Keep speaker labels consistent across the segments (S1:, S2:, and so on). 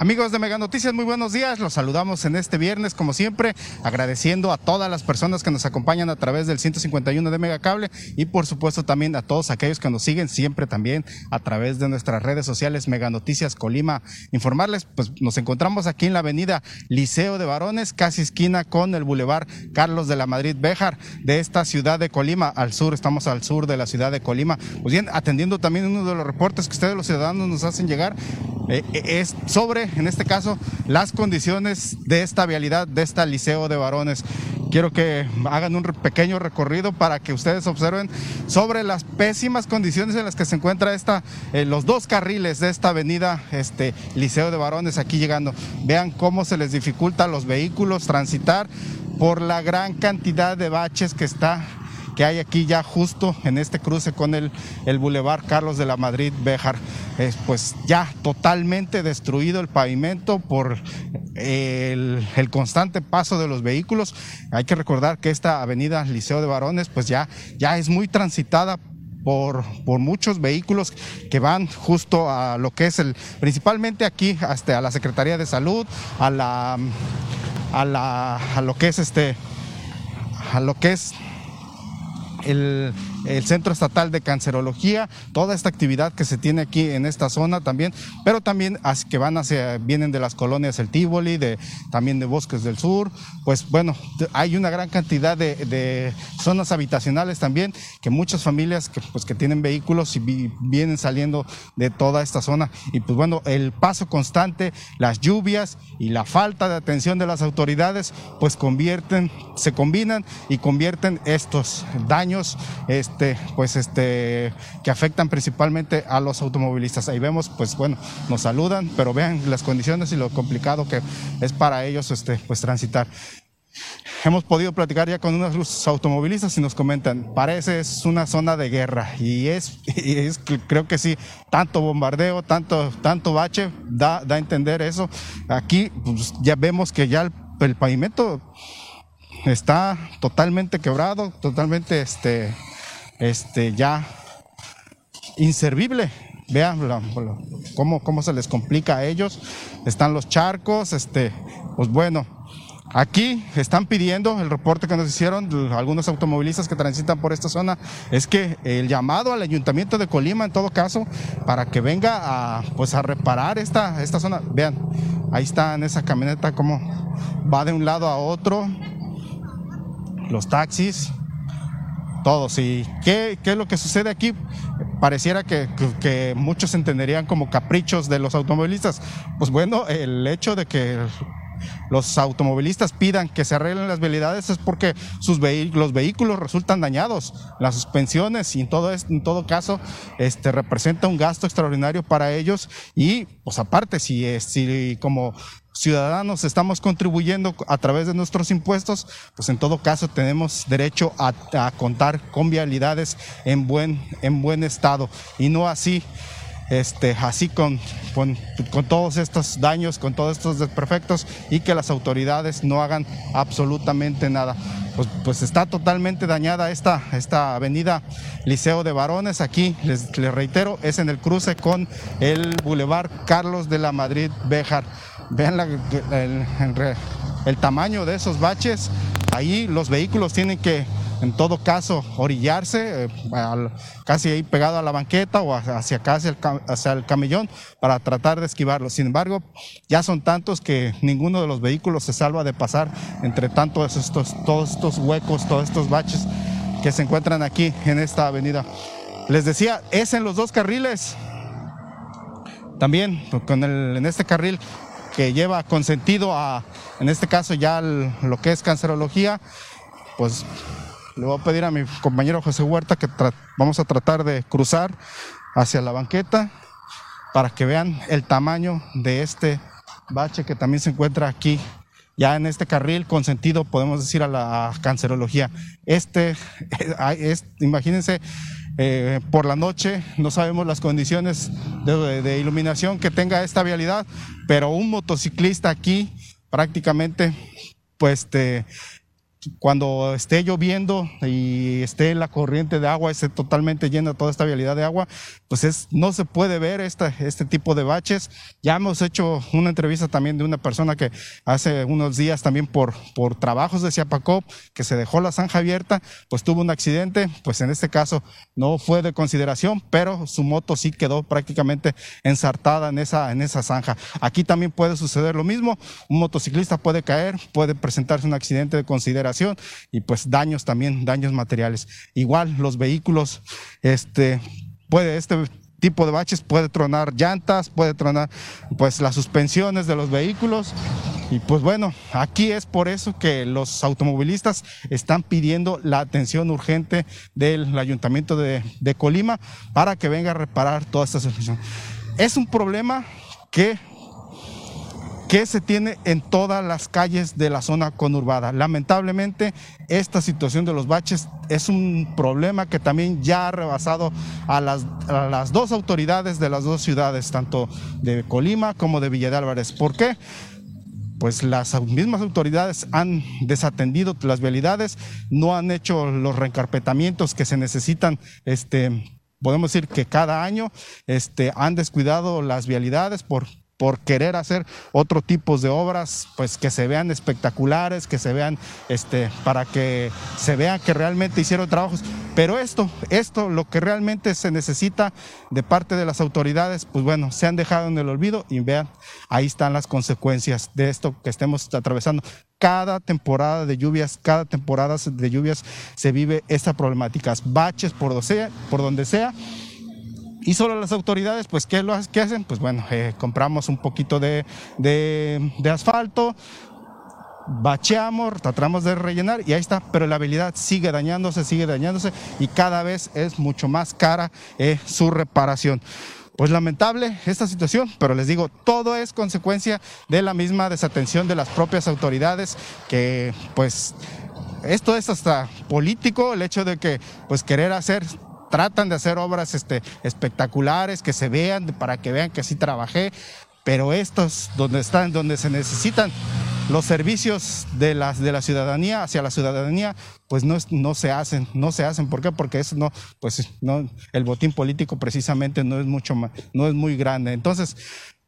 S1: Amigos de Mega Noticias, muy buenos días. Los saludamos en este viernes, como siempre, agradeciendo a todas las personas que nos acompañan a través del 151 de Megacable y por supuesto también a todos aquellos que nos siguen siempre también a través de nuestras redes sociales Mega Noticias Colima. Informarles, pues nos encontramos aquí en la avenida Liceo de Varones, casi esquina con el Boulevard Carlos de la Madrid Béjar de esta ciudad de Colima, al sur, estamos al sur de la ciudad de Colima. Pues bien, atendiendo también uno de los reportes que ustedes los ciudadanos nos hacen llegar, eh, es sobre en este caso, las condiciones de esta vialidad, de este liceo de varones. Quiero que hagan un pequeño recorrido para que ustedes observen sobre las pésimas condiciones en las que se encuentra esta, eh, los dos carriles de esta avenida este, Liceo de Varones aquí llegando. Vean cómo se les dificulta a los vehículos transitar por la gran cantidad de baches que está que hay aquí ya justo en este cruce con el, el Boulevard Carlos de la Madrid Béjar. pues ya totalmente destruido el pavimento por el, constante paso de los vehículos. Hay que recordar que esta avenida Liceo de Varones pues ya, ya es muy transitada por, por, muchos vehículos que van justo a lo que es el, principalmente aquí hasta a la Secretaría de Salud, a la, a la, a lo que es este, a lo que es el, Centro Estatal de Cancerología, toda esta actividad que se tiene aquí en esta zona también, pero también que van hacia, vienen de las colonias El Tívoli, de, también de Bosques del Sur, pues bueno, hay una gran cantidad de, zonas habitacionales también, que muchas familias que, pues, que tienen vehículos y vienen saliendo de toda esta zona. Y pues bueno, el paso constante, las lluvias y la falta de atención de las autoridades, pues convierten, se combinan y convierten estos daños este, pues este, que afectan principalmente a los automovilistas. Ahí vemos, pues bueno, nos saludan, pero vean las condiciones y lo complicado que es para ellos este, pues transitar. Hemos podido platicar ya con unos automovilistas y nos comentan, parece es una zona de guerra y es, es creo que sí, tanto bombardeo, tanto, tanto bache, da, da a entender eso. Aquí pues, ya vemos que ya el pavimento está totalmente quebrado, totalmente este, este, ya inservible. Vean cómo, cómo se les complica a ellos. Están los charcos, este, pues bueno, Aquí están pidiendo, el reporte que nos hicieron algunos automovilistas que transitan por esta zona, es que el llamado al ayuntamiento de Colima, en todo caso, para que venga a, pues a reparar esta, esta zona. Vean, ahí está en esa camioneta como va de un lado a otro, los taxis, todos. ¿Y qué, qué es lo que sucede aquí? Pareciera que, que, muchos entenderían como caprichos de los automovilistas. Pues bueno, el hecho de que los automovilistas pidan que se arreglen las vialidades es porque sus los vehículos resultan dañados, las suspensiones y en todo, en todo caso este, representa un gasto extraordinario para ellos y pues aparte si, si como ciudadanos estamos contribuyendo a través de nuestros impuestos, pues en todo caso tenemos derecho a, contar con vialidades en buen, en buen estado y no así. Este, así con, con, todos estos daños, con todos estos desperfectos y que las autoridades no hagan absolutamente nada. Pues, pues está totalmente dañada esta, esta avenida Liceo de Varones. Aquí, les, les reitero, es en el cruce con el Boulevard Carlos de la Madrid Béjar. Vean el, tamaño de esos baches. Ahí los vehículos tienen que, en todo caso, orillarse, eh, casi ahí pegado a la banqueta o hacia acá, hacia el, camellón, para tratar de esquivarlo. Sin embargo, ya son tantos que ninguno de los vehículos se salva de pasar entre tantos estos, todos estos huecos, todos estos baches que se encuentran aquí en esta avenida. Les decía, es en los dos carriles. También con el, en este carril que lleva consentido a, en este caso ya lo que es cancerología, pues le voy a pedir a mi compañero José Huerta que vamos a tratar de cruzar hacia la banqueta para que vean el tamaño de este bache que también se encuentra aquí ya en este carril consentido podemos decir a la cancerología. Este, es, imagínense, eh, por la noche, no sabemos las condiciones de, iluminación que tenga esta vialidad, pero un motociclista aquí prácticamente pues cuando esté lloviendo y esté la corriente de agua, esté totalmente llena toda esta vialidad de agua, pues es, no se puede ver esta, este tipo de baches. Ya hemos hecho una entrevista también de una persona que hace unos días también por, por trabajos de Ciapacop, que se dejó la zanja abierta, pues tuvo un accidente, pues en este caso no fue de consideración, pero su moto sí quedó prácticamente ensartada en esa, en esa zanja. Aquí también puede suceder lo mismo, un motociclista puede caer, puede presentarse un accidente de consideración y pues daños también, daños materiales. Igual los vehículos, este, puede este tipo de baches puede tronar llantas, puede tronar pues las suspensiones de los vehículos. Y pues bueno, aquí es por eso que los automovilistas están pidiendo la atención urgente del Ayuntamiento de, de Colima para que venga a reparar toda esta situación. Es un problema que que se tiene en todas las calles de la zona conurbada. Lamentablemente, esta situación de los baches es un problema que también ya ha rebasado a las, a las dos autoridades de las dos ciudades, tanto de Colima como de Villa de Álvarez. ¿Por qué? pues las mismas autoridades han desatendido las vialidades, no han hecho los reencarpetamientos que se necesitan, este, podemos decir que cada año este, han descuidado las vialidades por por querer hacer otro tipo de obras, pues que se vean espectaculares, que se vean, este, para que se vea que realmente hicieron trabajos. Pero esto, esto, lo que realmente se necesita de parte de las autoridades, pues bueno, se han dejado en el olvido y vean, ahí están las consecuencias de esto que estemos atravesando. Cada temporada de lluvias, cada temporada de lluvias se vive esta problemática, baches por por donde sea y solo las autoridades, pues, ¿qué, lo, hacen? Pues bueno, eh, compramos un poquito de, de, asfalto, bacheamos, tratamos de rellenar y ahí está, pero la habilidad sigue dañándose, sigue dañándose y cada vez es mucho más cara eh, su reparación. Pues lamentable esta situación, pero les digo, todo es consecuencia de la misma desatención de las propias autoridades que pues esto es hasta político, el hecho de que pues querer hacer tratan de hacer obras este, espectaculares, que se vean, para que vean que sí trabajé, pero estos, donde están, donde se necesitan los servicios de la, de la ciudadanía hacia la ciudadanía, pues no, no se hacen, no se hacen. ¿Por qué? Porque eso no, pues no, el botín político precisamente no es mucho no es muy grande. Entonces,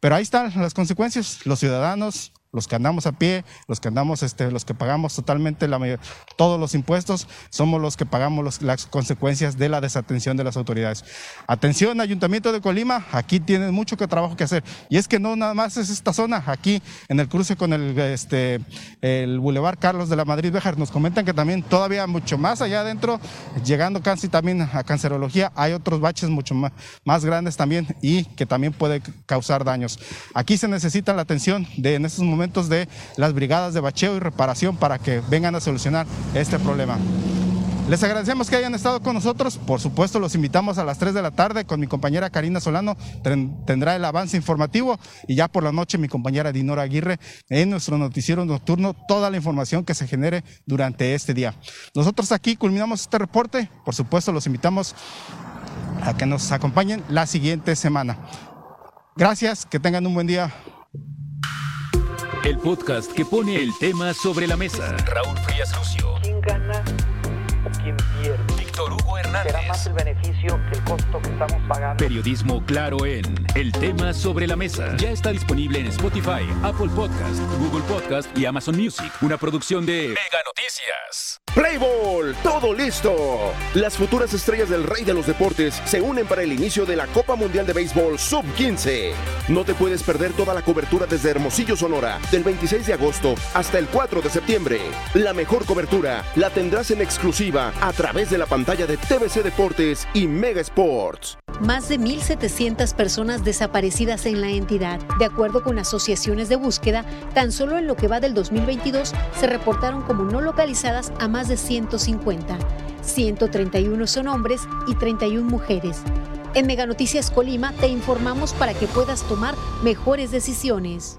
S1: pero ahí están las consecuencias. Los ciudadanos los que andamos a pie, los que andamos, este, los que pagamos totalmente la mayor, todos los impuestos, somos los que pagamos las consecuencias de la desatención de las autoridades. Atención, Ayuntamiento de Colima, aquí tienen mucho que trabajo que hacer. Y es que no nada más es esta zona, aquí en el cruce con el, este, el Boulevard Carlos de la Madrid Bejar, nos comentan que también todavía mucho más allá adentro, llegando casi también a cancerología, hay otros baches mucho más, más grandes también y que también puede causar daños. Aquí se necesita la atención de en estos momentos de las brigadas de bacheo y reparación para que vengan a solucionar este problema. Les agradecemos que hayan estado con nosotros. Por supuesto, los invitamos a las 3 de la tarde con mi compañera Karina Solano. Tendrá el avance informativo y ya por la noche mi compañera Dinora Aguirre en nuestro noticiero nocturno toda la información que se genere durante este día. Nosotros aquí culminamos este reporte. Por supuesto, los invitamos a que nos acompañen la siguiente semana. Gracias, que tengan un buen día.
S2: El podcast que pone el tema sobre la mesa. Raúl Frías Lucio.
S3: ¿Quién gana o quién pierde?
S2: Víctor Hugo Hernández.
S3: Será más el beneficio que el costo que estamos pagando.
S2: Periodismo claro en El tema sobre la mesa. Ya está disponible en Spotify, Apple Podcast, Google Podcast y Amazon Music. Una producción de Mega Noticias.
S4: Playball, todo listo. Las futuras estrellas del rey de los deportes se unen para el inicio de la Copa Mundial de Béisbol Sub-15. No te puedes perder toda la cobertura desde Hermosillo, Sonora, del 26 de agosto hasta el 4 de septiembre. La mejor cobertura la tendrás en exclusiva a través de la pantalla de TVC Deportes y Mega Sports.
S5: Más de 1.700 personas desaparecidas en la entidad. De acuerdo con asociaciones de búsqueda, tan solo en lo que va del 2022 se reportaron como no localizadas a más de 150. 131 son hombres y 31 mujeres. En Mega Noticias Colima te informamos para que puedas tomar mejores decisiones.